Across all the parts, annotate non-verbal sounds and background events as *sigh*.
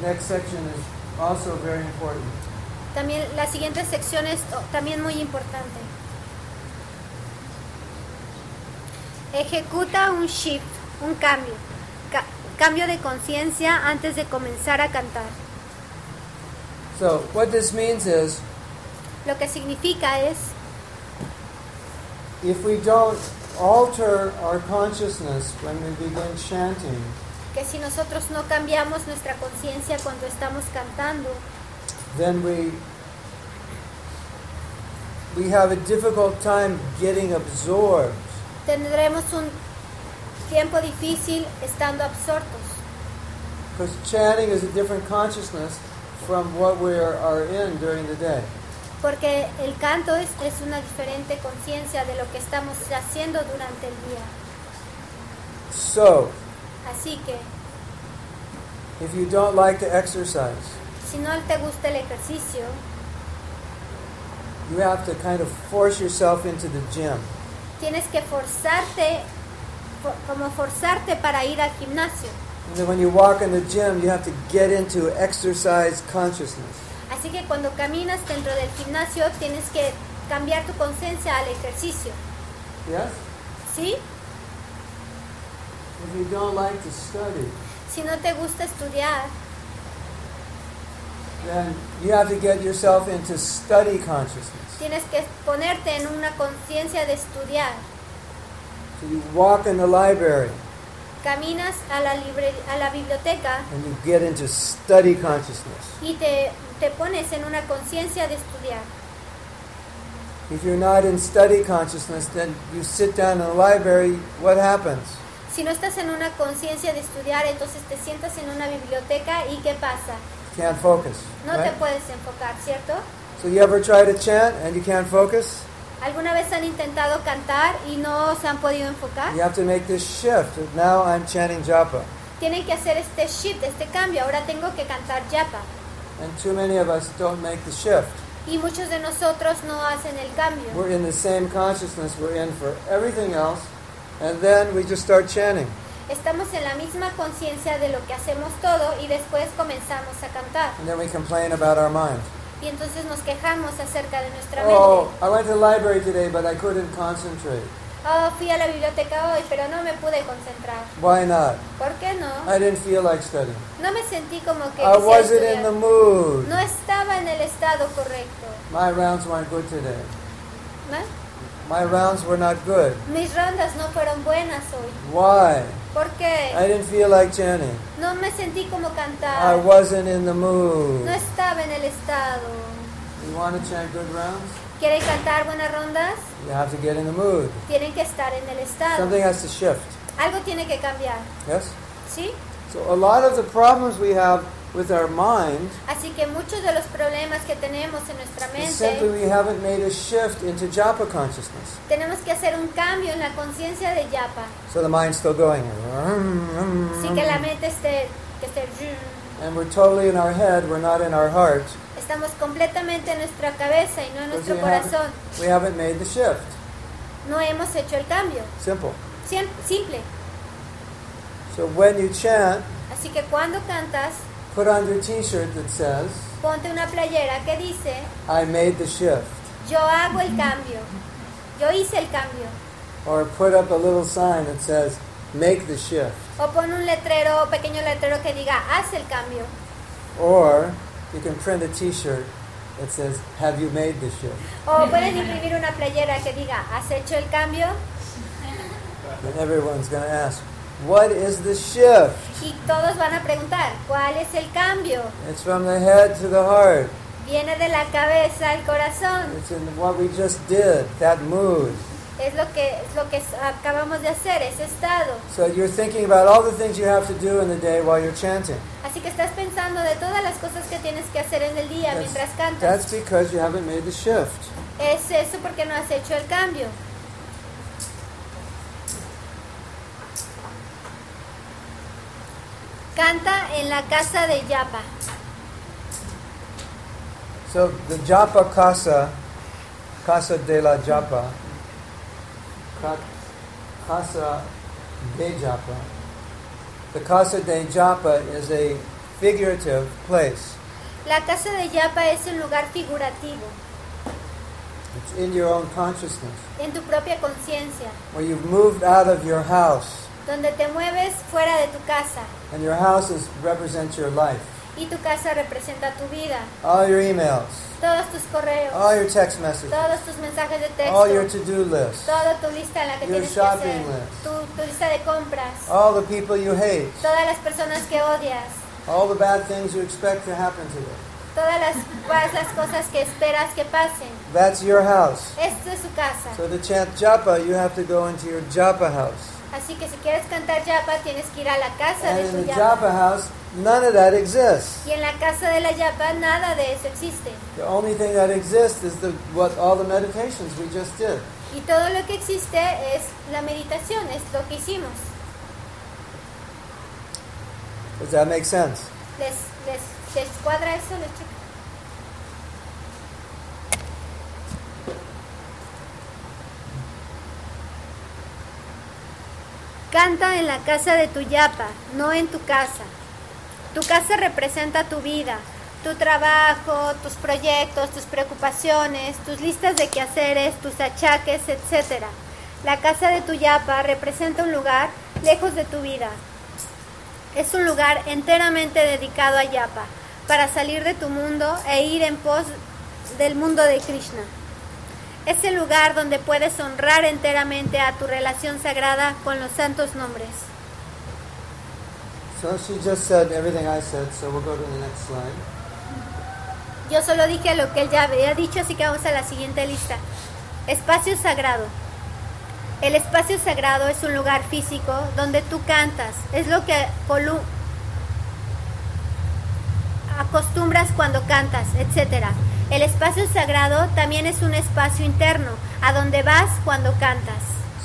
the next section is also very important. También la siguiente sección es también muy importante. Ejecuta un shift, un cambio, ca- cambio de conciencia antes de comenzar a cantar. So, what this means is Lo que significa es, if we don't alter our consciousness when we begin chanting, que si nosotros no cambiamos nuestra conciencia cuando estamos cantando, then we we have a difficult time getting absorbed tendremos un tiempo difícil estando absortos. because chanting is a different consciousness from what we are, are in during the day. Porque el canto es, es una diferente conciencia de lo que estamos haciendo durante el día. So, Así que, if you don't like to exercise, si no te gusta el ejercicio, you have to kind of force yourself into the gym. tienes que forzarte, fo- como forzarte para ir al gimnasio. And then when you walk in the gym, you have to get into exercise consciousness. Así que cuando caminas dentro del gimnasio, tienes que cambiar tu conciencia al ejercicio. Yes? ¿Sí? If you don't like to study, Si no te gusta estudiar, then you have to get yourself into study consciousness. tienes que ponerte en una conciencia de estudiar. So you walk in the library Caminas a la, libre- a la biblioteca and you get into study consciousness. y te, te pones en una conciencia de estudiar. If you're not in study consciousness, then you sit down in the library, what happens? Si no estás en una conciencia de estudiar, entonces te sientas en una biblioteca y ¿qué pasa? Can't focus. No te Right? puedes enfocar, ¿cierto? So you ever try to chant and you can't focus? ¿Alguna vez han intentado cantar y no se han podido enfocar? You have to make this shift. Now I'm chanting japa. Tienen que hacer este shift, este cambio. Ahora tengo que cantar yapa. And too many of us don't make the shift. Y muchos de nosotros no hacen el cambio. We're in the same consciousness we're in for everything else, and then we just start chanting. Estamos en la misma conciencia de lo que hacemos todo y después comenzamos a cantar. And then we complain about our mind. Y entonces nos quejamos acerca de nuestra Oh, mente. I went to the library today, but I couldn't concentrate. Oh, fui a la biblioteca hoy, pero no me pude concentrar. Why not? ¿Por qué no? I didn't feel like studying. No me sentí como que I wasn't in the estudiar. mood. No estaba en el estado correcto. My rounds weren't good today. ¿no? My rounds were not good. Mis rondas no fueron buenas hoy. Why? ¿Por qué? I didn't feel like chanting. No me sentí como cantar. I wasn't in the mood. No estaba en el estado. You want to chant good rounds? ¿Quieren cantar buenas rondas? You have to get in the mood. Tienen que estar en el estado. Something has to shift. Algo tiene que cambiar. Yes? ¿Sí? So a lot of the problems we have with our mind Así que muchos de los problemas que tenemos en nuestra is simply mente, we haven't made a shift into japa consciousness. tenemos que hacer un cambio en la conciencia de yapa. So the mind's still going. Así que la mente esté, que esté And we're totally in our head, we're not in our heart. Estamos completamente en nuestra cabeza y no en nuestro we corazón. haven't, we haven't made the shift. No hemos hecho el cambio. Simple. Simple. So when you chant, Así que cuando cantas, put on your t-shirt that says, ponte una playera que dice, I made the shift. yo hago el cambio. Yo hice el cambio. Or put up a little sign that says, make the shift. O pon un letrero, pequeño letrero que diga, haz el cambio. Or you can print a t-shirt that says, have you made the shift? O puedes imprimir una playera que diga, ¿has hecho el cambio? And everyone's going to ask, what is the shift? Y todos van a preguntar, ¿cuál es el cambio? It's from the head to the heart. Viene de la cabeza al corazón. It's in what we just did, that mood. Es lo que, es lo que acabamos de hacer, ese estado. So you're thinking about all the things you have to do in the day while you're chanting. Así que estás pensando de todas las cosas que tienes que hacer en el día mientras That's, cantas. that's because you haven't made the shift. Es eso porque no has hecho el cambio. Canta en la casa de Yapa. So the japa casa, casa de la japa, ca- casa de japa. The casa de japa is a figurative place. La casa de Yapa es un lugar figurativo, It's in your own consciousness, en tu propia conciencia, where you've moved out of your house, donde te mueves fuera de tu casa and your house is, represents your life. y tu casa representa tu vida, All your emails, todos tus correos, all your text messages, todos tus mensajes de all your texto, to-do list, toda tu lista en la que Your tienes que hacer, shopping list. tu, tu lista de compras, all the people you hate, todas las personas que odias, all the bad things you expect to happen to them. todas las, todas las cosas que esperas que pasen. That's your house. Esto es su casa. So to chant japa, you have to go into your japa house. Así que si quieres cantar yapa, tienes que ir a la casa And de in tu the yapa. japa house, none of that exists. Y en la casa de la yapa nada de eso existe. The only thing that exists is the what all the meditations we just did. Y todo lo que existe es la meditación, es lo que hicimos. Does that make sense? ¿Les, les, les cuadra eso? ¿Les checa? Canta en la casa de tu yapa, no en tu casa. Tu casa representa tu vida, tu trabajo, tus proyectos, tus preocupaciones, tus listas de quehaceres, tus achaques, etc. La casa de tu yapa representa un lugar lejos de tu vida, es un lugar enteramente dedicado a Yapa, para salir de tu mundo e ir en pos del mundo de Krishna. Es el lugar donde puedes honrar enteramente a tu relación sagrada con los santos nombres. So she just said everything I said, so we'll go to the next slide. Yo solo dije lo que él ya había dicho, así que vamos a la siguiente lista. Espacio sagrado. El espacio sagrado es un lugar físico donde tú cantas. Es lo que acostumbras cuando cantas, etc. El espacio sagrado también es un espacio interno, a donde vas cuando cantas.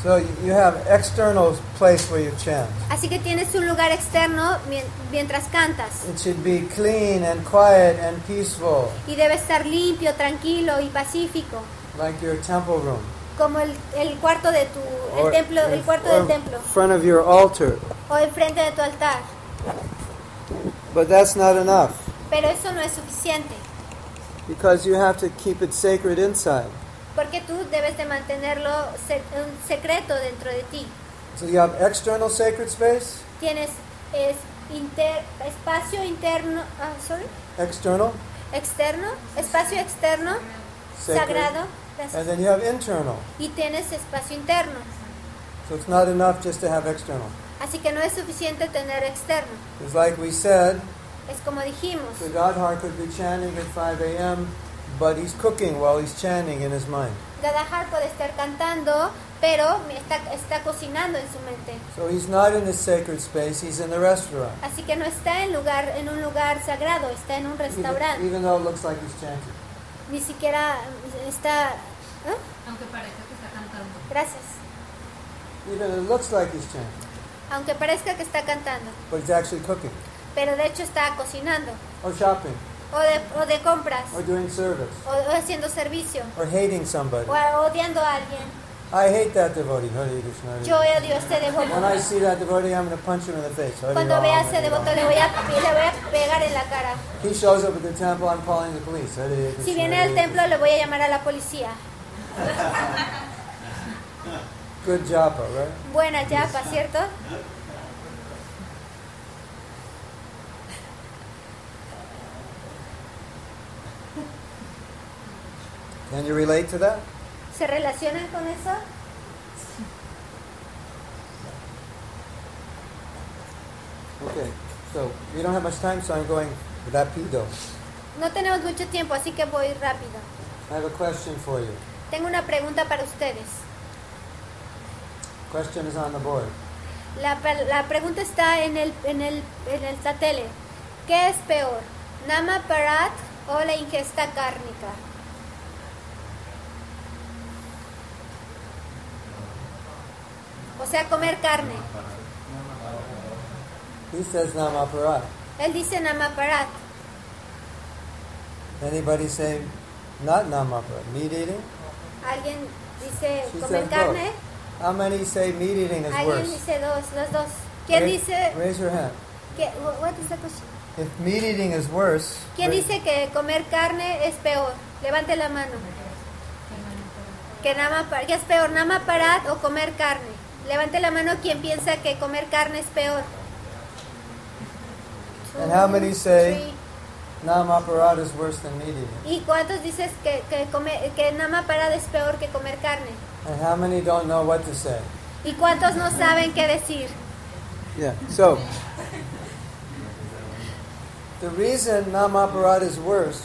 So you have external place where you chant. Así que tienes un lugar externo mien- mientras cantas. It should be clean and quiet and peaceful, Y debe estar limpio, tranquilo y pacífico, like your temple room. como el, el cuarto de tu el Or templo, el cuarto del templo front of your altar. o enfrente de tu altar. But that's not enough Pero eso no es suficiente, because you have to keep it sacred inside. porque tú debes de mantenerlo un secreto dentro de ti. So you have external sacred space, Tienes es, inter- espacio interno, ah, sorry, external, externo, espacio externo, sacred, sagrado, and then you have internal. y tienes espacio interno. So it's not enough just to have external. Así que no es suficiente tener externo. It's like we said, Es como dijimos, the Gadhar could be chanting at 5 a.m., but he's cooking while he's chanting in his mind. Gadahar puede estar cantando, pero está, está cocinando en su mente. So he's not in his sacred space, he's in the restaurant. Así que no está en, lugar, en un lugar sagrado, está en un Even, restaurante. even though it looks like he's chanting. Ni siquiera está... ¿eh? Aunque parezca que está cantando. Gracias. Even it looks like he's chanting, Aunque parezca que está cantando, but he's actually cooking, pero de hecho está cocinando, or shopping, o de, o de compras, or doing service, o, o haciendo servicio, or hating somebody. o odiando a alguien. I hate that devotee. Hare Krishna. Hare Yo Krishna. odio a este devoto. When I see that devotee, I'm going to punch him in the face. Hare Cuando vea a ese devoto le voy, a, le voy a pegar en la cara. He shows up at the temple, I'm calling the police. Hare Krishna, Si viene al templo le voy a llamar a la policía. Good japa, right? Buena yapa, ¿cierto? Can you relate to that? ¿Se relacionan con eso? Okay, so we don't have much time, so I'm going rapido. No tenemos mucho tiempo, así que voy rápido. I have a question for you. Tengo una pregunta para ustedes. Question is on the board. La, la pregunta está en el, en, el, en el tatele. ¿Qué es peor? ¿Nama parat o la ingesta cárnica? O sea, comer carne. He says namaparat. Él dice nama parat. Anybody say not namaparat? Meat eating? Alguien dice She comer carne. How many say meat eating is Alguien worse? dice dos, los dos. ¿Quién Ra- dice? Raise your hand. ¿Qué- wh- what is the question? If meat eating is worse, ¿Quién dice que comer carne es peor? Levante la mano. Que, nama, pa- ¿Qué es peor, nama parat o comer carne? Levante la mano quien piensa que comer carne es peor. And how many say- Three. nam aparat is worse than meat eating. ¿Y cuántos dices que, que, come- que nama parat es peor que comer carne? And how many don't know what to say? ¿Y cuántos no saben qué decir? Yeah. So the reason nam aparat is worse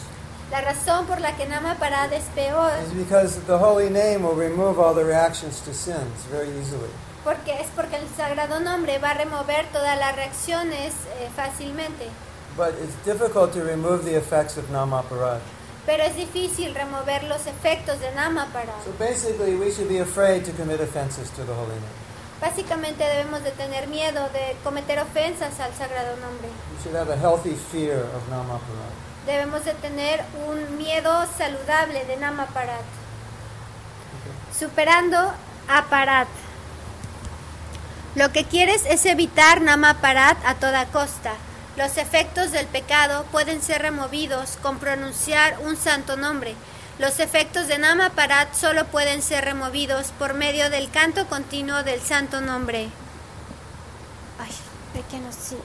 La razón por la que nama parat es peor is because the holy name will remove all the reactions to sins very easily. Porque es porque el sagrado nombre va a remover todas las reacciones eh, fácilmente. But it's difficult to remove the effects of nam aparat. Pero es difícil remover los efectos de nama parat. So basically, we should be afraid to commit offenses to the holy name. Básicamente debemos de tener miedo de cometer ofensas al sagrado nombre. We should have a healthy fear of nam aparat. Debemos de tener un miedo saludable de nama parat. Superando a parat. Lo que quieres es evitar nama parat a toda costa. Los efectos del pecado pueden ser removidos con pronunciar un santo nombre. Los efectos de nama parat solo pueden ser removidos por medio del canto continuo del santo nombre. Ay, pequeño sí.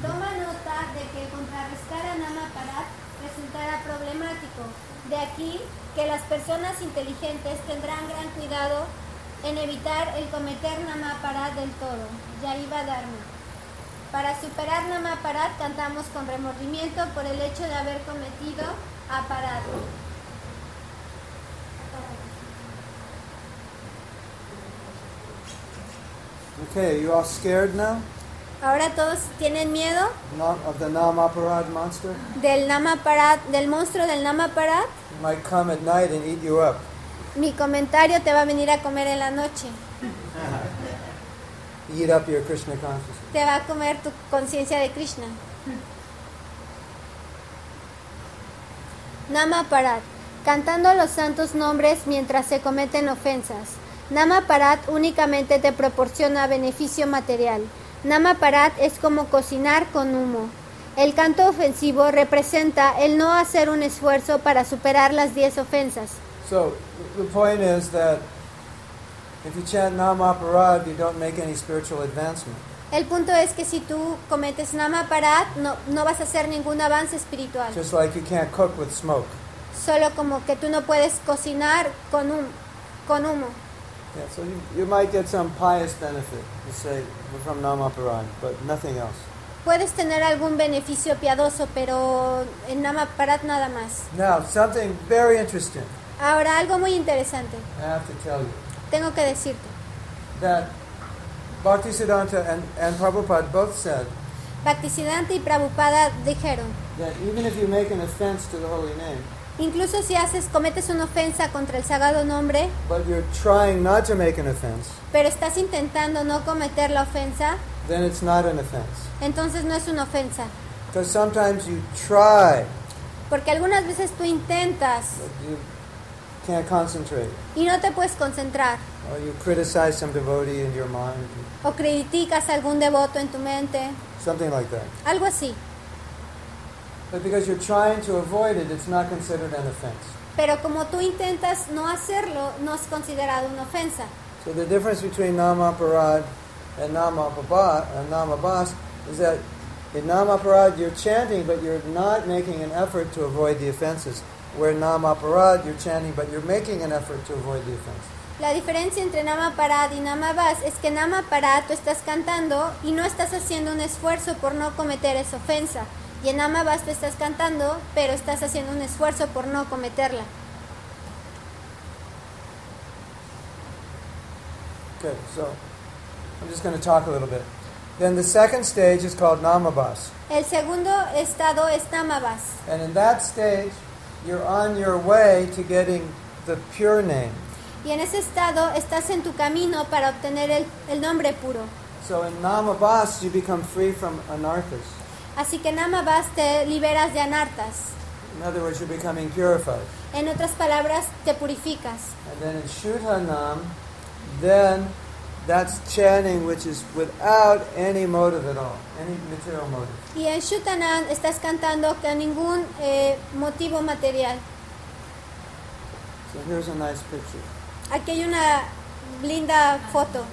Toma nota de que contrarrestar a Nama Parat resultará problemático. De aquí que las personas inteligentes tendrán gran cuidado en evitar el cometer Nama Parat del todo. Ya iba a darme. Para superar Nama Parat cantamos con remordimiento por el hecho de haber cometido Aparat. Okay, you all scared now Ahora todos tienen miedo Nam- of the nam aparat monster? del Nama Parat, del monstruo del Nama Parat. It might come at night and eat you up. Mi comentario te va a venir a comer en la noche. *laughs* Eat up your Krishna consciousness. te va a comer tu conciencia de Krishna. *laughs* Nama Parat, cantando los santos nombres mientras se cometen ofensas. Nama Parat únicamente te proporciona beneficio material. Nama Parat es como cocinar con humo. El canto ofensivo representa el no hacer un esfuerzo para superar las 10 ofensas. So the point is that if you chant nam aparat, you don't make any spiritual advancement. El punto es que si tú cometes Nama Parat, no, no vas a hacer ningún avance espiritual. Just like you can't cook with smoke. Solo como que tú no puedes cocinar con, hum- con humo. Yeah, so you, you might get some pious benefit, you say, from nam aparat, but nothing else. Puedes tener algún beneficio piadoso, pero en Nama Parat nada más. Now, something very interesting Ahora, algo muy interesante. I have to tell you. Tengo que decirte. That Bhaktisiddhanta and, and Prabhupada both said Bhaktisiddhanta y Prabhupada dijeron, that even if you make an offense to the holy name, incluso si haces, cometes una ofensa contra el sagrado nombre, but you're trying not to make an offense, pero estás intentando no cometer la ofensa, then it's not an offense. entonces no es una ofensa. Because sometimes you try, Porque algunas veces tú intentas but you can't concentrate, y no te puedes concentrar. or you criticize some devotee in your mind, O criticas algún devoto en tu mente, something like that. algo así. But because you're trying to avoid it, it's not considered an offense. Pero como tú intentas no hacerlo, no es considerado una ofensa. So the difference between Namaparad and Namababa, uh, Namabas is that in Namaparad you're chanting, but you're not making an effort to avoid the offenses. Where you're chanting, but you're making an effort to avoid the offenses. La diferencia entre Nama Parad y Nama Bas es que Nama Parad tú estás cantando y no estás haciendo un esfuerzo por no cometer esa ofensa. Y en Nama Bas tú estás cantando, pero estás haciendo un esfuerzo por no cometerla. Okay, so I'm just going to talk a little bit. Then the second stage is called Namabas. El segundo estado es Nama Bas. And in that stage, you're on your way to getting the pure name. Y en ese estado estás en tu camino para obtener el, el nombre puro. So in Namabas, you become free from anarthas. Así que en Nama Bas te liberas de anartas. In other words, you're becoming purified. En otras palabras, te purificas. And then in Shuddhanam, then that's chanting which is without any motive at all, any material motive. Y en Shutanam estás cantando con ningún eh, motivo material. So here's a nice picture. Aquí hay una linda foto.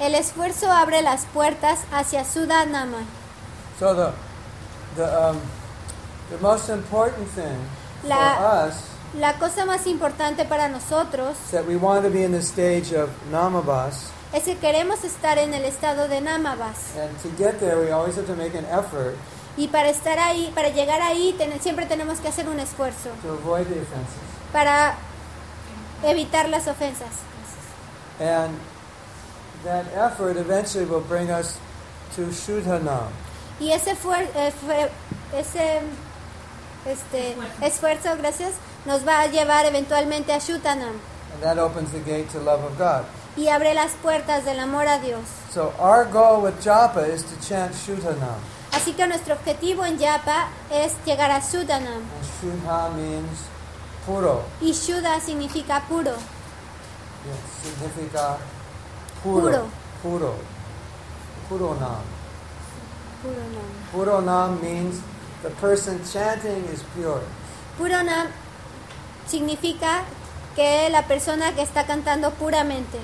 El esfuerzo abre las puertas hacia Sudanama. So the the um, the most important thing La- for us La cosa más importante para nosotros is that we want to be in the stage of namabas, es que queremos estar en el estado de Namabas. and to get there, we always have to make an effort Y para estar ahí, para llegar ahí, ten- siempre tenemos que hacer un esfuerzo to avoid the offenses. para evitar las ofensas. And that effort eventually will bring us to Shuddhanam. Y ese, fuer- eh, fue- ese este, esfuerzo, gracias, nos va a llevar eventualmente a Shutanam And that opens the gate to love of God. y abre las puertas del amor a Dios. So our goal with japa is to chant Shuddhanam. Así que nuestro objetivo en Yapa es llegar a Shudanam. And Shuddha means puro. Y Shuddha significa puro. Yes, significa puro. Puro. Puro. Puro nam. Puro nam. Puro nam means the person chanting is pure. Puro nam significa que la persona que está cantando puramente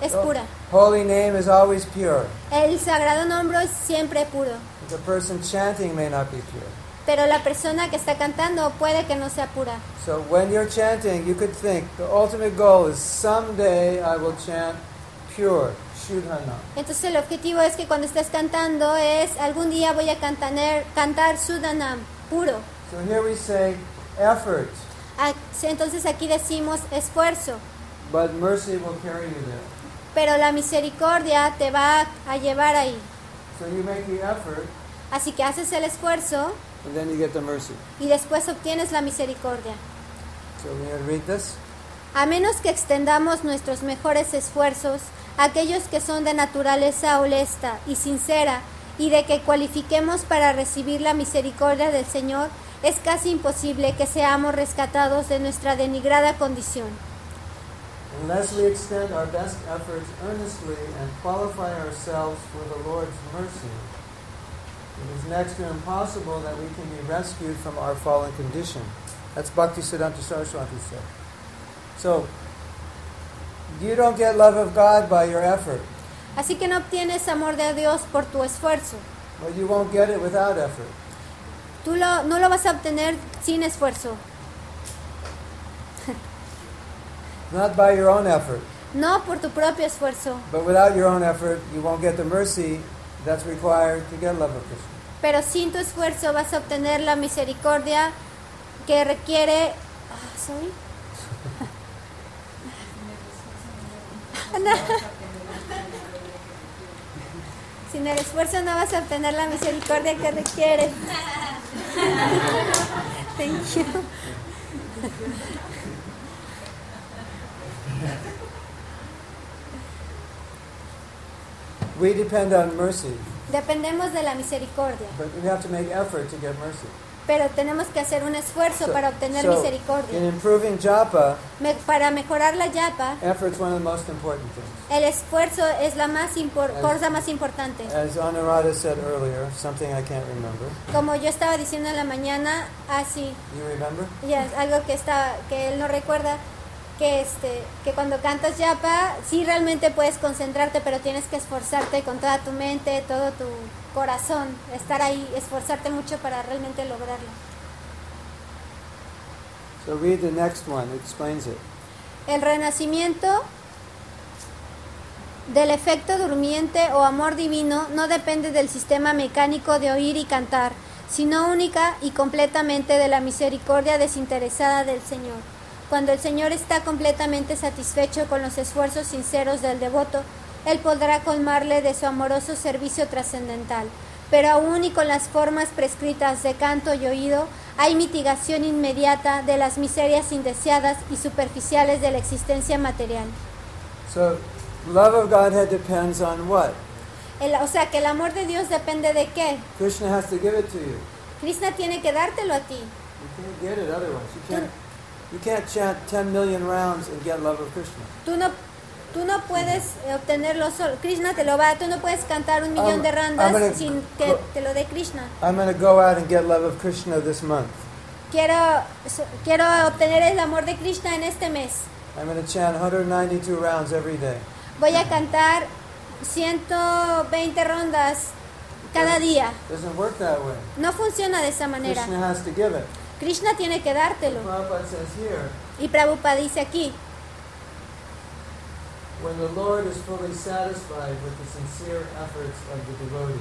es So, pura. Holy name is always pure. El sagrado nombre es siempre puro. The person chanting may not be pure. Pero la persona que está cantando puede que no sea pura. So when you're chanting, you could think the ultimate goal is someday I will chant pure. Entonces el objetivo es que cuando estés cantando es algún día voy a cantar Sudanam, puro. So here we say effort, Entonces aquí decimos esfuerzo, but mercy will carry you there. pero la misericordia te va a llevar ahí. So you make the effort, Así que haces el esfuerzo and then you get the mercy. y después obtienes la misericordia. So read this. A menos que extendamos nuestros mejores esfuerzos, aquellos que son de naturaleza honesta y sincera, y de que cualifiquemos para recibir la misericordia del Señor, es casi imposible que seamos rescatados de nuestra denigrada condición. Unless we extend our best efforts earnestly and qualify ourselves for the Lord's mercy, it is next to impossible that we can be rescued from our fallen condition. That's Bhakti Siddhanta Saraswati said. So, you don't get love of God by your effort. Así que no obtienes amor de Dios por tu esfuerzo. Well, you won't get it without effort. Tú lo- no lo vas a obtener sin esfuerzo, Not by your own effort. no por tu propio esfuerzo, But without your own effort, you won't get the mercy that's required to get love of Krishna. pero sin tu esfuerzo vas a obtener la misericordia que requiere... ah, sorry. *laughs* Sin el esfuerzo no vas a obtener la misericordia que requiere. *laughs* Thank you. We depend on mercy, Dependemos de la misericordia, but we have to make effort to get mercy. Pero tenemos que hacer un esfuerzo So- para obtener so, misericordia. in improving japa, Me- para mejorar la yapa, effort's one of the most important things. el esfuerzo es la más cosa más importante. As Anuradha said earlier, something I can't remember. Como yo estaba diciendo en la mañana, así, You remember? ya es algo que está que él no recuerda que este que cuando cantas yapa sí realmente puedes concentrarte, pero tienes que esforzarte con toda tu mente, todo tu corazón, estar ahí, esforzarte mucho para realmente lograrlo. So read the next one. It explains it. El renacimiento del efecto durmiente o amor divino no depende del sistema mecánico de oír y cantar, sino única y completamente de la misericordia desinteresada del Señor. Cuando el Señor está completamente satisfecho con los esfuerzos sinceros del devoto, Él podrá colmarle de su amoroso servicio trascendental. Pero aún y con las formas prescritas de canto y oído, hay mitigación inmediata de las miserias indeseadas y superficiales de la existencia material. So, love of Godhead depends on what? El- o sea, que el amor de Dios depende de qué. Krishna has to give it to you. Krishna tiene que dártelo a ti. You can't get it otherwise. You can't. You can't chant 10 million rounds and get love of Krishna. Tú no Tú no puedes eh, obtenerlo solo. Krishna te lo va. Tú no puedes cantar un millón I'm- de randas gonna sin que te lo dé Krishna. I'm going to go out and get love of Krishna this month. Quiero, quiero obtener el amor de Krishna en este mes. I'm going to chant 192 rounds every day. Voy a cantar 120 rondas cada día. Doesn't work that way. No funciona de esa manera. Krishna has to give it. Krishna tiene que dártelo. Y Prabhupada dice aquí, when the Lord is fully satisfied with the sincere efforts of the devotee,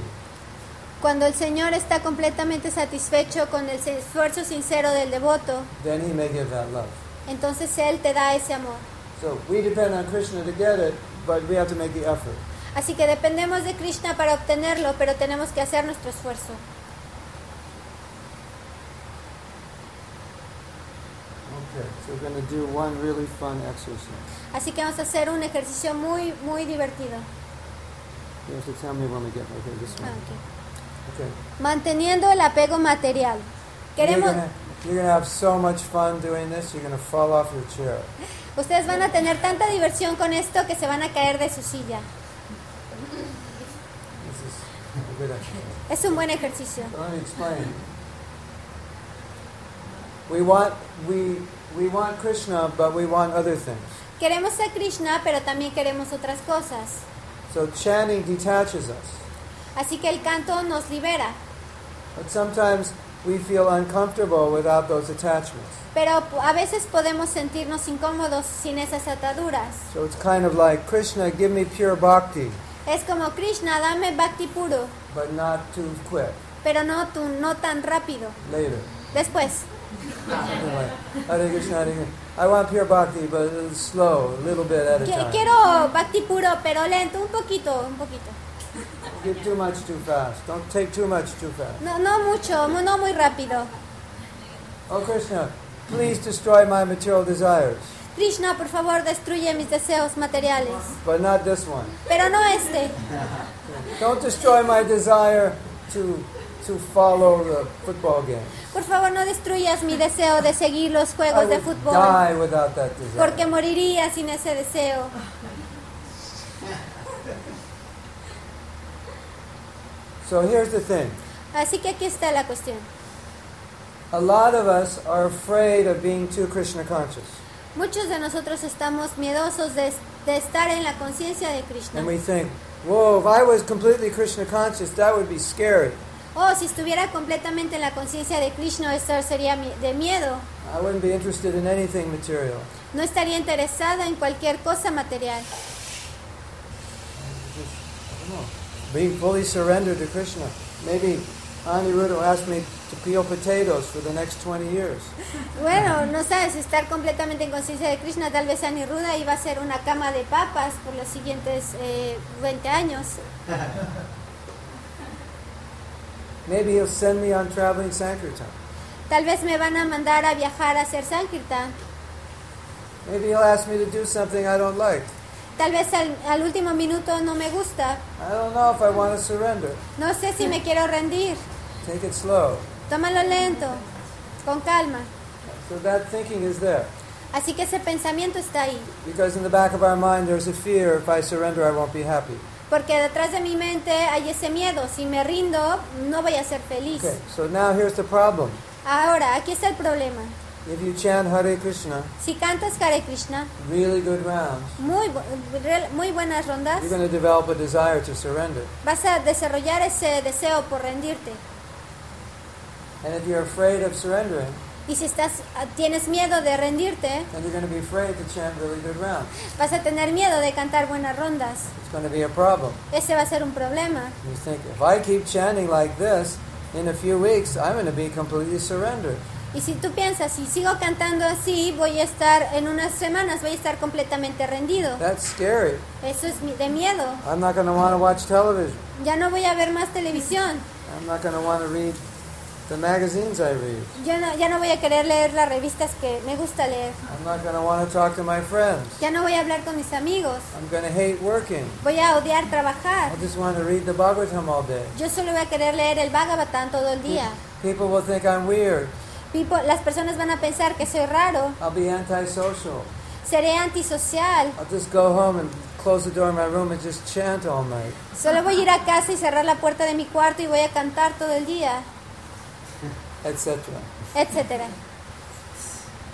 cuando el Señor está completamente satisfecho con el esfuerzo sincero del devoto, then he may give that love. entonces Él te da ese amor. So we depend on Krishna to get it, but we have to make the effort. Así que dependemos de Krishna para obtenerlo, pero tenemos que hacer nuestro esfuerzo. So we're going to do one really fun exercise. Así que vamos a hacer un ejercicio muy, muy divertido. You have to tell me when we get okay, this Ah, one. Okay. Manteniendo el apego material. Queremos, you're gonna have so much fun doing this. You're gonna fall off your chair. ustedes van a tener tanta diversión con esto que se van a caer de su silla. This is a good exercise. Es un buen ejercicio. So let me explain. We want we we want Krishna, but we want other things. Queremos a Krishna, pero también queremos otras cosas. So chanting detaches us. Así que el canto nos libera. But sometimes we feel uncomfortable without those attachments. Pero a veces podemos sentirnos incómodos sin esas ataduras. So it's kind of like Krishna, give me pure bhakti, Es como Krishna, dame bhakti puro, but not too quick. pero no, tú, no tan rápido. Later. Después, Hare Krishna, Hare Krishna. I want pure bhakti, but slow, a little bit at a time. quiero bhakti puro, pero lento, un poquito, un poquito. Give too much too fast. Don't take too much too fast. No, no mucho, mu- no muy rápido. Oh Krishna, please destroy my material desires, Krishna, por favor, destruye mis deseos materiales. but not this one. Pero no este. Don't destroy my desire to to follow the football game. Por favor, no destruyas mi deseo de seguir los I juegos de would fútbol. die without that desire. Porque moriría sin ese deseo. So here's the thing. Así que aquí está la cuestión. A lot of us are afraid of being too Krishna conscious. Muchos de nosotros estamos miedosos de, de estar en la conciencia de Krishna. And we think, whoa, if I was completely Krishna conscious, that would be scary. Oh, si estuviera completamente en la conciencia de Krishna, esto sería de miedo. I wouldn't be interested in anything material. No estaría interesada en cualquier cosa material. I don't know. Being fully surrendered to Krishna. Maybe Aniruddha asked me to peel potatoes for the next 20 years. *laughs* Bueno, no sabes, estar completamente en conciencia de Krishna, tal vez Aniruddha iba a ser una cama de papas por los siguientes eh, 20 años. *laughs* Maybe he'll send me on traveling Sankirtan. Tal vez me van a mandar a viajar a hacer Sankirtan. Maybe he'll ask me to do something I don't like. Tal vez al, al último minuto no me gusta. I don't know if I want to surrender. No sé si me quiero rendir. Take it slow. Tómalo lento, con calma. So that thinking is there. Así que ese pensamiento está ahí. Because in the back of our mind there's a fear if I surrender I won't be happy. Porque detrás de mi mente hay ese miedo. Si me rindo, no voy a ser feliz. Okay, so now here's the problem. Ahora, aquí está el problema. If you chant Hare Krishna, Si cantas Hare Krishna, really good rounds, muy, muy buenas rondas, you're going to develop a desire to surrender. vas a desarrollar ese deseo por rendirte. And if you're afraid of surrendering, Y si estás, tienes miedo de rendirte, then you're going to be afraid to chant really good rounds. vas a tener miedo de cantar buenas rondas. It's going to be a problem. Ese va a ser un problema. You think, if I keep chanting like this, in a few weeks, I'm going to be completely surrendered. Y si tú piensas, si sigo cantando así, voy a estar, en unas semanas voy a estar completamente rendido. That's scary. Eso es de miedo. I'm not going to want to watch television. Ya no voy a ver más televisión. I'm not going to want to read the magazines I read. Ya no, ya no voy a querer leer las revistas que me gusta leer. I'm not going to want to talk to my friends. Ya no voy a hablar con mis amigos. I'm going to hate working. Voy a odiar trabajar. I just want to read the Bhagavatam all day. Yo solo voy a querer leer el Bhagavatam todo el día. People will think I'm weird. People- las personas van a pensar que soy raro. I'll be antisocial. Seré antisocial. I'll just go home and close the door of my room and just chant all night. Solo voy a ir a casa y cerrar la puerta de mi cuarto y voy a cantar todo el día, etc. etcétera.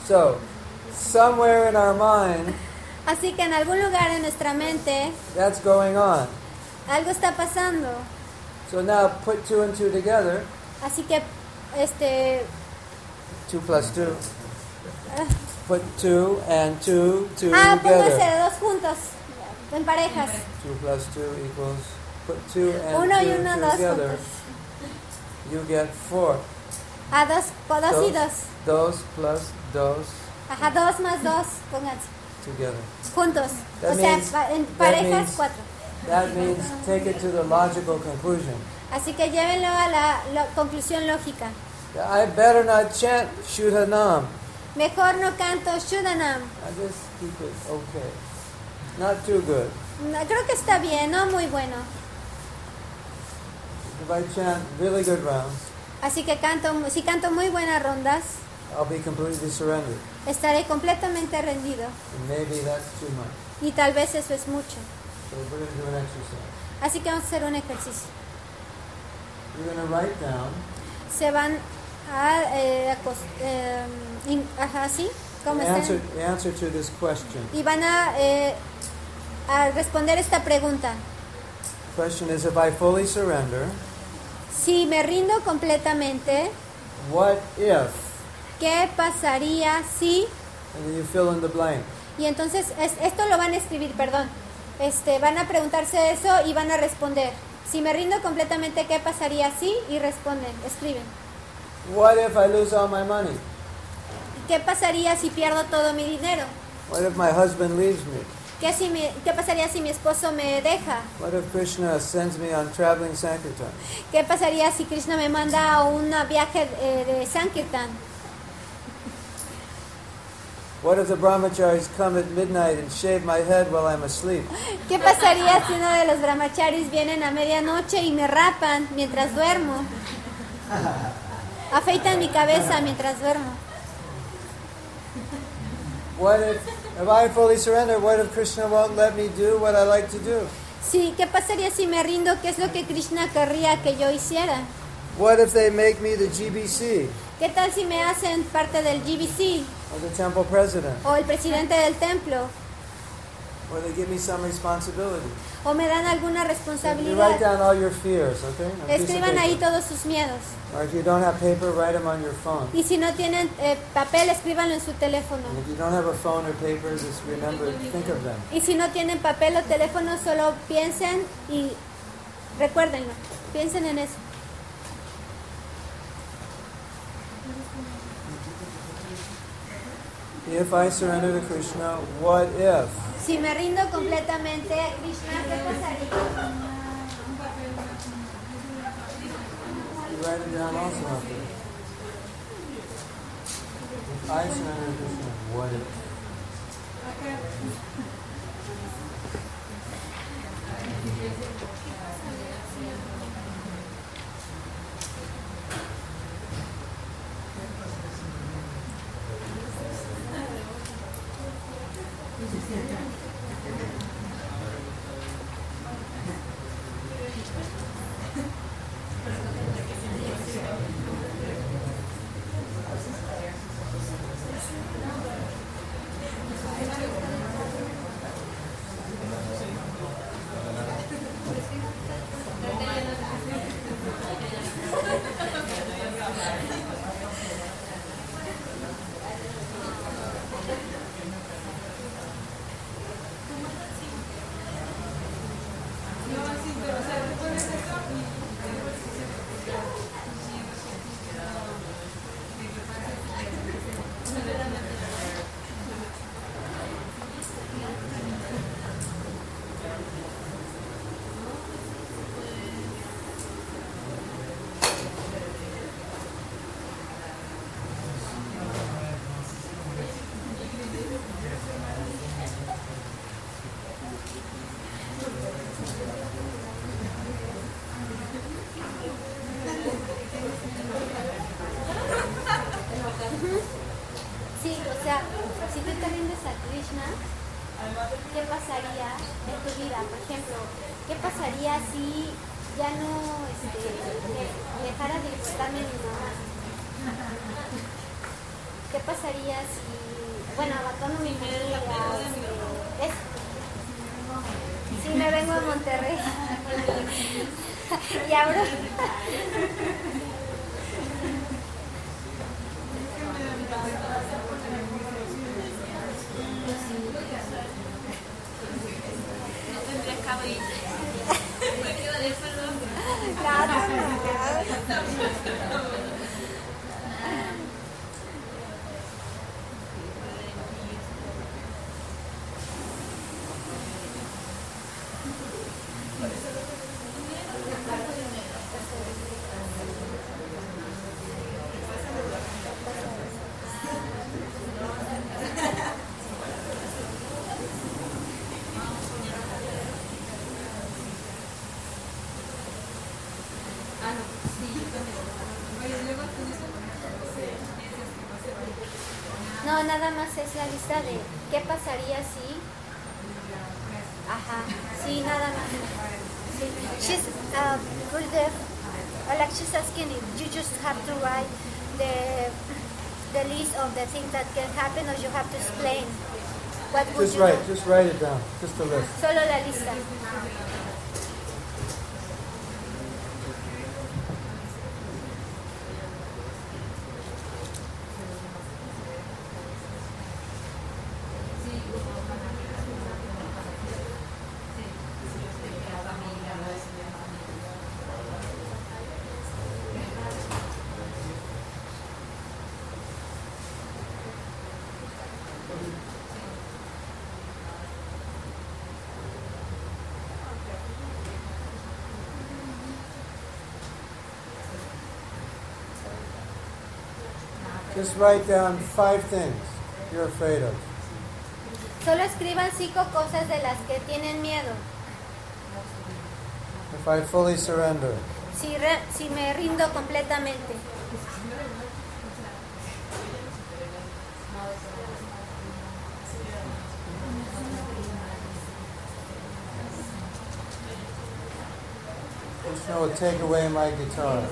So, somewhere in our mind, Así que en algún lugar en nuestra mente that's going on. algo está pasando. So now put two and two together. Así que este Two plus two. Put two and two, two ah, together. de dos juntos en parejas. Two plus two equals. Put two and Uno y two uno, dos together. juntos. You get four. A dos, po- dos y dos. Dos plus dos Ajá, dos más dos, pónganse. together. Juntos. That o sea, means- pa- en parejas means- cuatro. That means take it to the logical conclusion. Así que llévenlo a la, la conclusión lógica. I better not chant Shuddhanam. Mejor no canto Shudanam. I just keep it okay. Not too good. No, Creo que está bien, no muy bueno. If I chant really good rounds, Así que canto, si canto muy buenas rondas, I'll be completely surrendered. estaré completamente rendido. And maybe that's too much. Y tal vez eso es mucho. So we're going to do an exercise. Así que vamos a hacer un ejercicio. Going to write down Se van a... Eh, acos- eh, in- ajá, ¿sí? ¿Cómo the están? answer, the answer to this question. Y van a, eh, a responder esta pregunta. The question is if I fully surrender, Si me rindo completamente, what if? ¿qué pasaría si... And then you fill in the blank. Y entonces es- esto lo van a escribir, perdón. Este, van a preguntarse eso y van a responder. Si me rindo completamente, ¿qué pasaría si? Y responden, escriben. What if I lose all my money? ¿Qué pasaría si pierdo todo mi dinero? What if my husband leaves me? ¿Qué, si mi- ¿Qué pasaría si mi esposo me deja? What if Krishna sends me on traveling Sankirtan? ¿Qué pasaría si Krishna me manda a un viaje eh, de Sankirtan? What if the brahmacharis come at midnight and shave my head while I'm asleep? ¿Qué pasaría si uno de los brahmacharis vienen a medianoche y me rapan mientras duermo? Afeitan mi cabeza mientras duermo. What if, if I fully surrender, what if Krishna won't let me do what I like to do? Sí, ¿qué pasaría si me rindo? ¿Qué es lo que Krishna querría que yo hiciera? What if they make me the GBC ¿Qué tal si me hacen parte del GBC or the temple president? o el presidente del templo Or they give me some responsibility? o me dan alguna You write responsabilidad? down all your fears, okay? a Escriban ahí todos sus miedos. Or if you don't have paper, write them on your phone. Y si no tienen eh, papel, escríbanlo en su teléfono. And if you don't have a phone or paper, just remember, think of them. Y si no tienen papel o teléfono, solo piensen y recuérdenlo. Piensen en eso. If I surrender to Krishna, what if? Si me rindo completamente Krishna, ¿qué pasaría? Nada más es la lista de qué pasaría si. Ajá, sí, nada más. Sí. She's, uh, like she's asking if you just have to write the the list of the things that can happen or you have to explain what would Just you write, do. just write it down, just a list. Solo la lista. Just write down five things you're afraid of. Solo escriban cinco cosas de las que tienen miedo. If I fully surrender, Si, re- si me rindo completamente. Krishna will take away my guitar.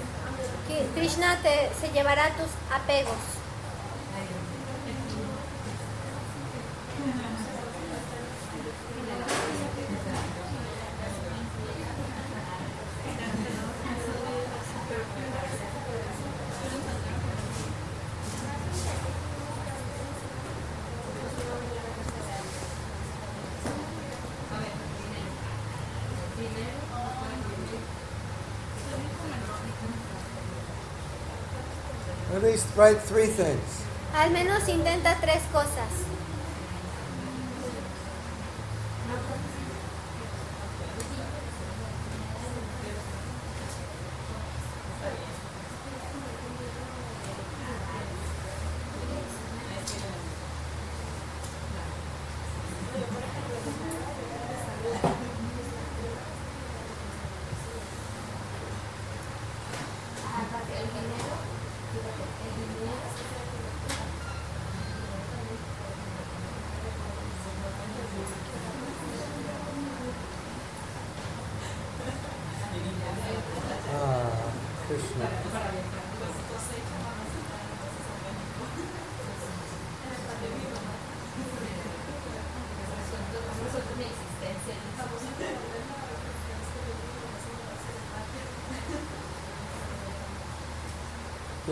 Krishna te, se llevará tus apegos. Write three things. Al menos intenta tres cosas.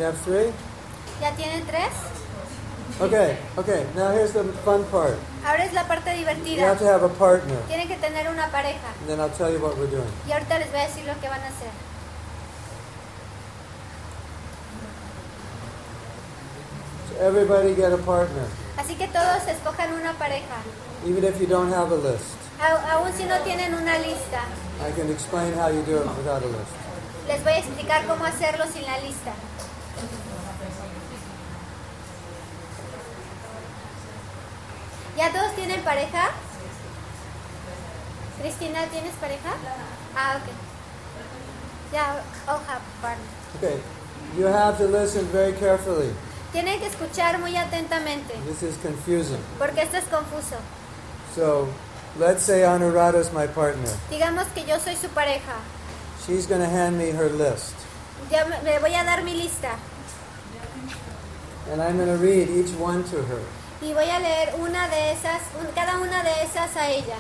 Have three? ¿Ya tienen tres? Okay, okay. Now here's the fun part. Ahora es la parte You divertida. have to have a partner. Tienen que tener una pareja. And then I'll tell you what we're doing. Y ahorita les voy a decir lo que van a hacer. So everybody get a partner, Así que todos escojan una pareja. even if you don't have a list. Aún si no tienen una lista, I can explain how you do it without a list. les voy a explicar cómo hacerlo sin la lista. ¿Ya todos tienen pareja? Cristina, ¿tienes pareja? Ah, ok. Ya, all have partner. Okay, you have to listen very carefully. Tienen que escuchar muy atentamente, This is confusing. porque esto es confuso. So let's say Anuradha is my partner. Digamos que yo soy su pareja. She's going to hand me her list. Ya me, me voy a dar mi lista And I'm going to read each one to her. Y voy a leer una de esas, un- cada una de esas a ella.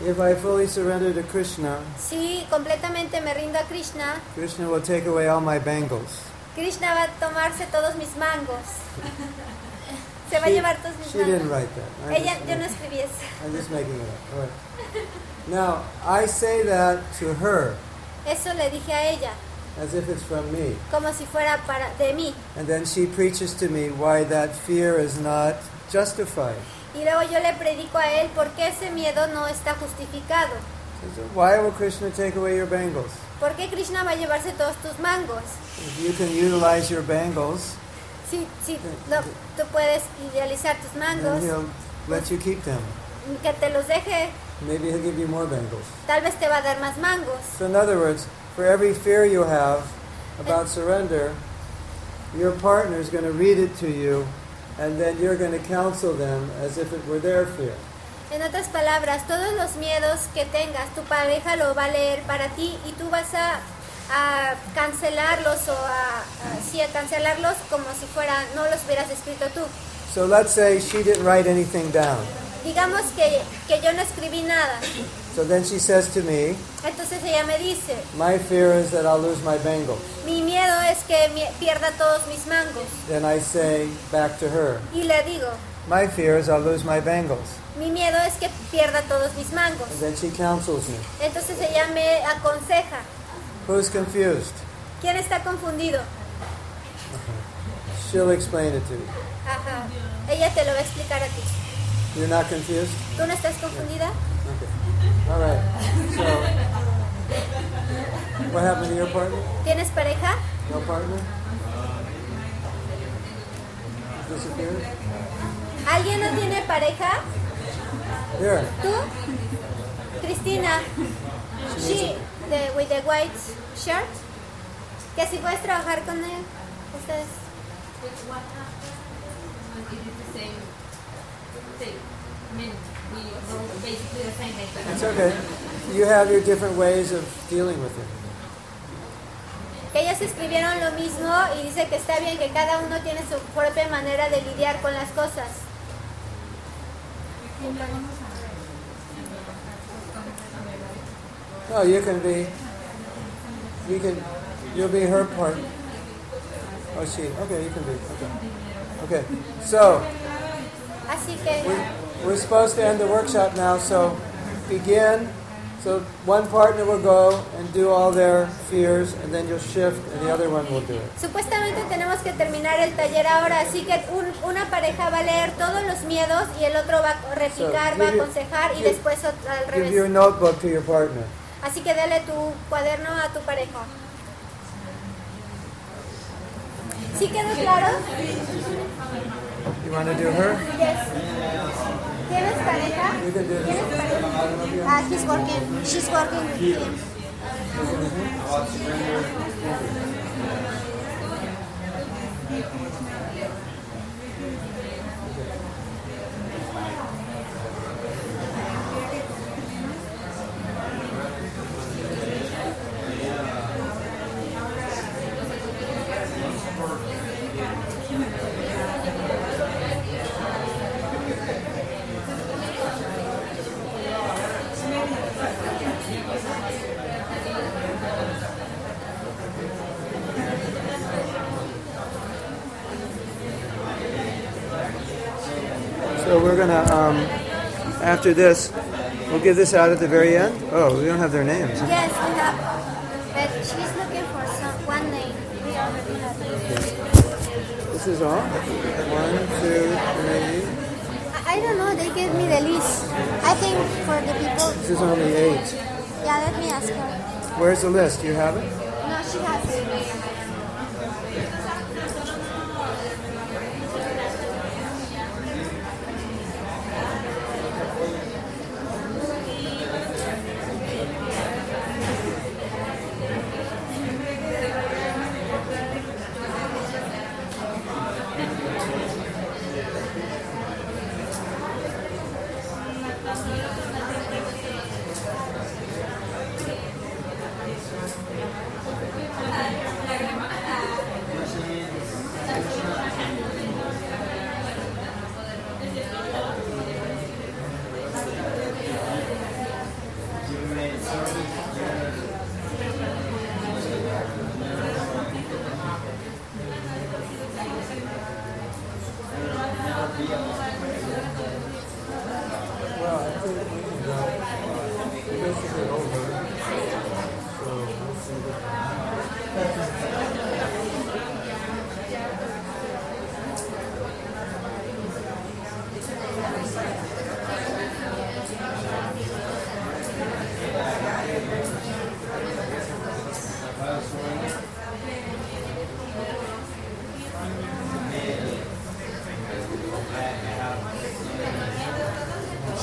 If I fully surrender to Krishna, Si completamente me rindo a Krishna, Krishna will take away all my bangles. Krishna va a tomarse todos mis mangos. *laughs* Se va a llevar todos mis She didn't mangos. write that. I'm Ella, just- yo no escribí eso. I'm just making it up. All right. Now, I say that to her Eso le dije a ella, as if it's from me. como si fuera para de mí. And then she preaches to me why that fear is not justified. Y luego yo le predico a él por qué ese miedo no está justificado. Why will Krishna take away your bangles? ¿Por qué Krishna va a llevarse todos tus mangos? If you can utilize your bangles, Si, si no, tú puedes idealizar tus then mangos, he'll let you keep them. que te los deje, Maybe he'll give you more bangles. tal vez te va a dar más mangos. So, in other words, for every fear you have about surrender, your partner is going to read it to you, and then you're going to counsel them as if it were their fear. En otras palabras, todos los miedos que tengas, tu pareja lo va a leer para ti y tú vas a, a cancelarlos o a, a- sí, a cancelarlos como si fuera, no los hubieras escrito tú. So, let's say she didn't write anything down. Digamos que, que yo no escribí nada. So then she says to me, Entonces ella me dice, My fear is that I'll lose my bangles. mi miedo es que pierda todos mis mangos. Then I say back to her, Y le digo, My fear is I'll lose my bangles. mi miedo es que pierda todos mis mangos. And then she counsels me. Entonces ella me aconseja. Who's confused? ¿Quién está confundido? *laughs* She'll explain it to you. Ajá. Ella te lo va a explicar a ti. You're not confused? ¿Tú no estás confundida? Okay. All right. So, what happened to your partner? ¿Tienes pareja? No partner? Disappeared? ¿Alguien no tiene pareja? Here. ¿Tú? Cristina. She, the, with the white shirt. Que si puedes trabajar con él. Ustedes. With what happened? It is the same thing. I mean, we wrote basically the same thing. but- It's okay. You have your different ways of dealing with it. Ellos escribieron lo mismo y dice que está bien que cada uno tiene su propia manera de lidiar con las cosas. No, you can be. You can. You'll be her part. Oh, she. Okay, you can be. Okay. Okay. So Así que we're, we're supposed to end the workshop now. So begin. So one partner will go and do all their fears, and then you'll shift, and the other one will do it. supuestamente tenemos que terminar el taller ahora, así que un- una pareja va a leer todos los miedos y el otro va a replicar, So, va a you- aconsejar y después al Give your revés. notebook to your partner. Así que dale tu cuaderno a tu pareja. ¿Sí quedó claro? You want to do her? Yes. ¿Tienes pareja? You can do this. ¿Tienes pareja? Ah, he's working. She's working with him. So we're gonna. Um, after this, we'll give this out at the very end. Oh, we don't have their names. huh? Yes, we have. But she's looking for some one name. We already have it. This is all. One, two, three. I, I don't know. They gave me the list. I think for the people. This is only eight. Yeah, let me ask her. Where's the list? You have it? No, she has it.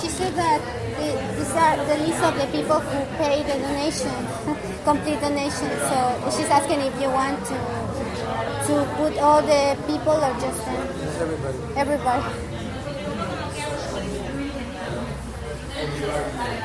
She said that the, these list of the people who pay the donation, *laughs* complete donation. So she's asking if you want to to put all the people or just them? Everybody. everybody.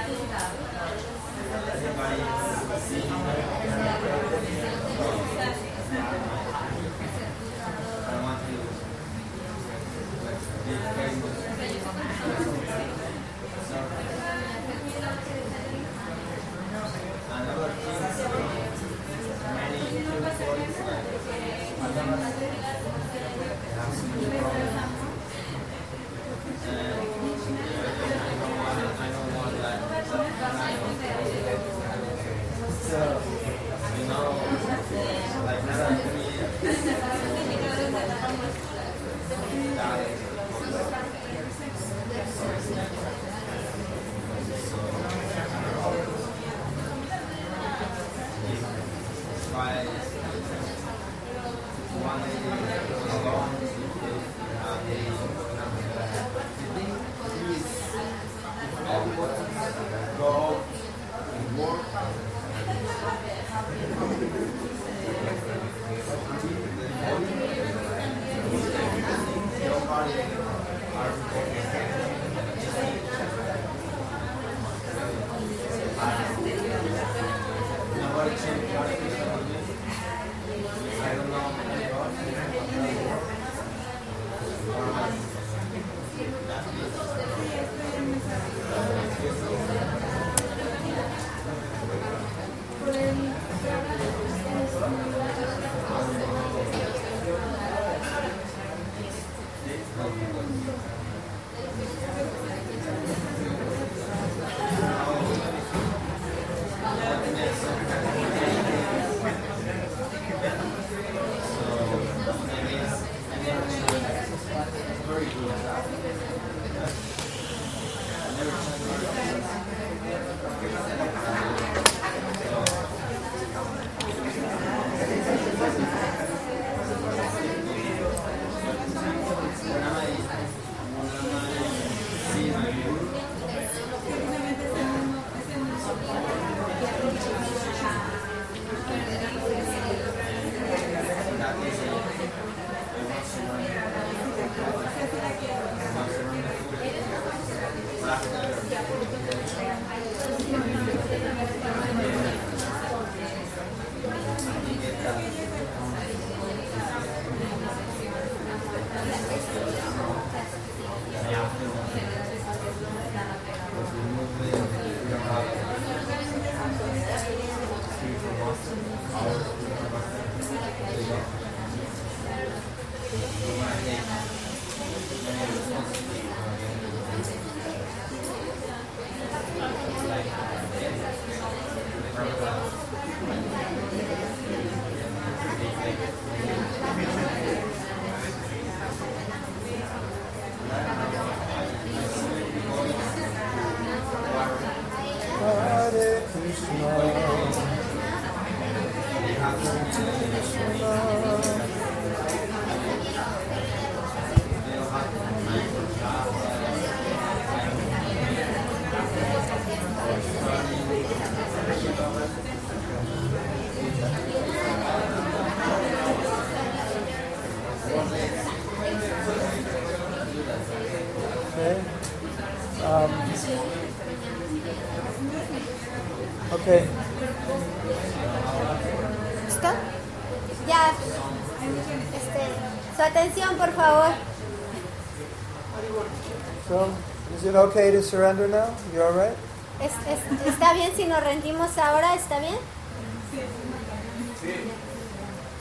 Is it okay to surrender now? You all right? Es- es- ¿Está bien si nos rendimos ahora? ¿Está bien?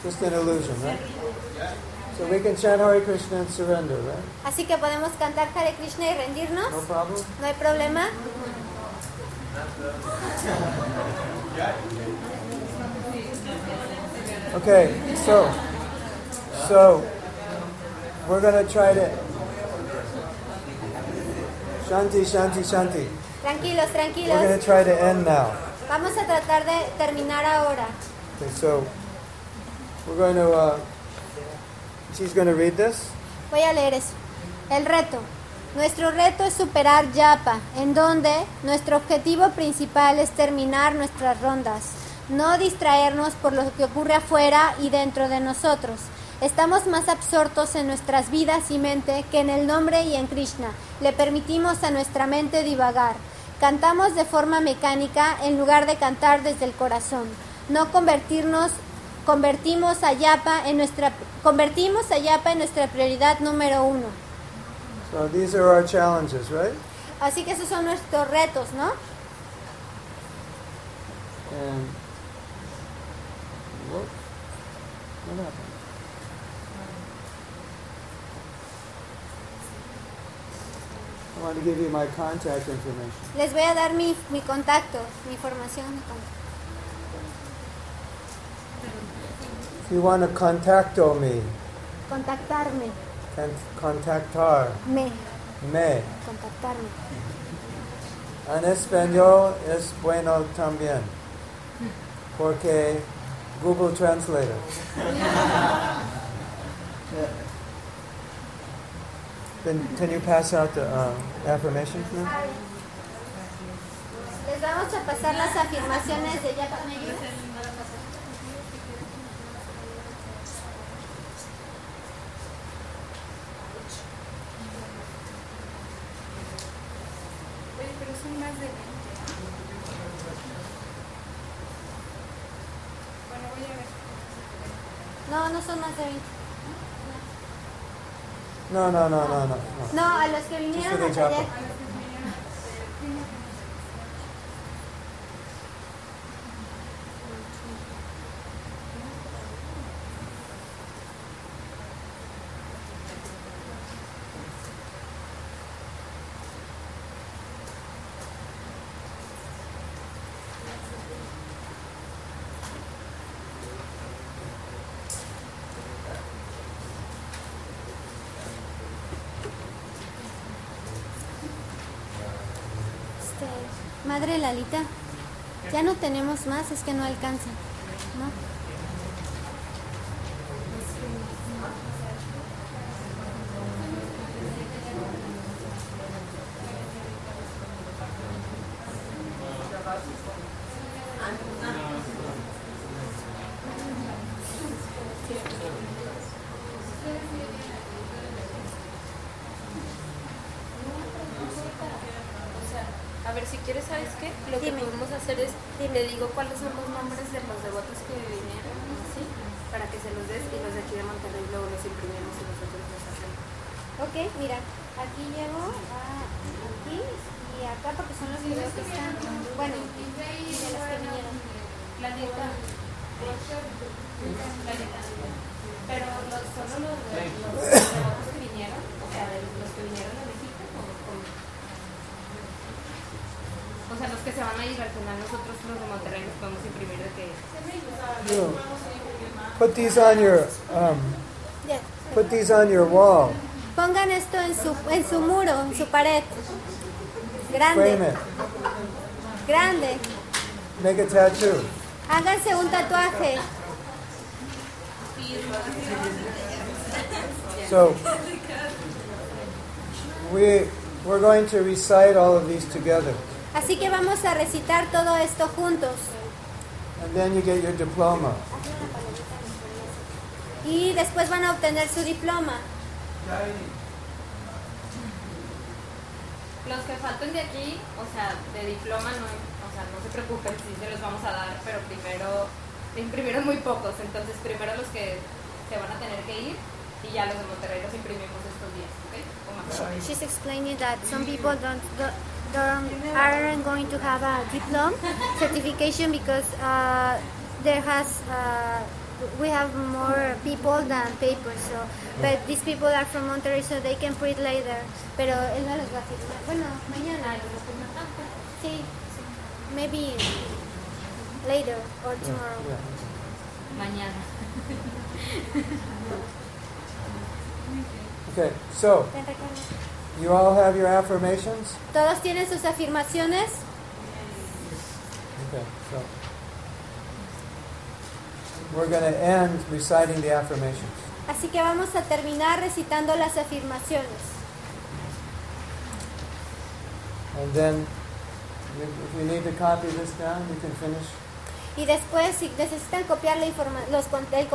Just an illusion, right? So we can chant Hare Krishna and surrender, right? Así que podemos cantar Hare Krishna y rendirnos. No problem? No hay problema. Okay, so, so, we're going to try to. Shanti, Shanti, Shanti. Tranquilos, We're going tranquilos. to try to end now. Vamos a tratar de terminar ahora. Okay, so we're going to. Uh, she's going to read this. Voy a leer eso. El reto. Nuestro reto es superar Yapa, en donde nuestro objetivo principal es terminar nuestras rondas, no distraernos por lo que ocurre afuera y dentro de nosotros. Estamos más absortos en nuestras vidas y mente que en el nombre y en Krishna. Le permitimos a nuestra mente divagar. Cantamos de forma mecánica en lugar de cantar desde el corazón. No convertirnos convertimos a Yapa en nuestra convertimos a Yapa en nuestra prioridad número uno. So these are our challenges, right? Así que esos son nuestros retos, ¿no? And what, what want to give you my contact information. Les voy a dar mi, mi contacto, mi información de contacto. If you want to contacto me, Contactarme, can contactar me, me. contactarme. En español es bueno también, porque Google Translator. *laughs* Then can you pass out the uh, affirmations now? Les vamos a pasar las afirmaciones de. No, no, no, no, no. no. A los que vinieron de al taller. Yapa. Este, madre Lalita, ya no tenemos más, es que no alcanza. ¿no? Put these on your um, put these on your wall. Pongan esto en su, en su muro, en su pared. Frame Grande, it. grande. Make a tattoo. Háganse un tatuaje. So we we're going to recite all of these together, Así que vamos a recitar todo esto juntos. and then you get your diploma. Y después van a obtener su diploma. Los que faltan de aquí, o sea, de diploma, no, o sea, no se preocupen, sí se los vamos a dar, pero primero, imprimieron muy pocos, entonces primero los que se van a tener que ir y ya los de Monterrey los imprimimos estos días, ¿ok? O más. She's explaining that some people don't, don't, don't aren't going to have a diploma certification because uh, there has uh, we have more people than papers. So, but these people are from Monterrey, so they can print later. Pero él no los va a firmar. Bueno, mañana. Sí, maybe later or tomorrow. Mañana. *laughs* Okay. So you all have your affirmations. Todos tienen sus afirmaciones. Okay. So we're going to end reciting the affirmations. Así que vamos a terminar recitando las afirmaciones. And then, if you need to copy this down, you can finish. Y después, si necesitan copiar la informa- los, el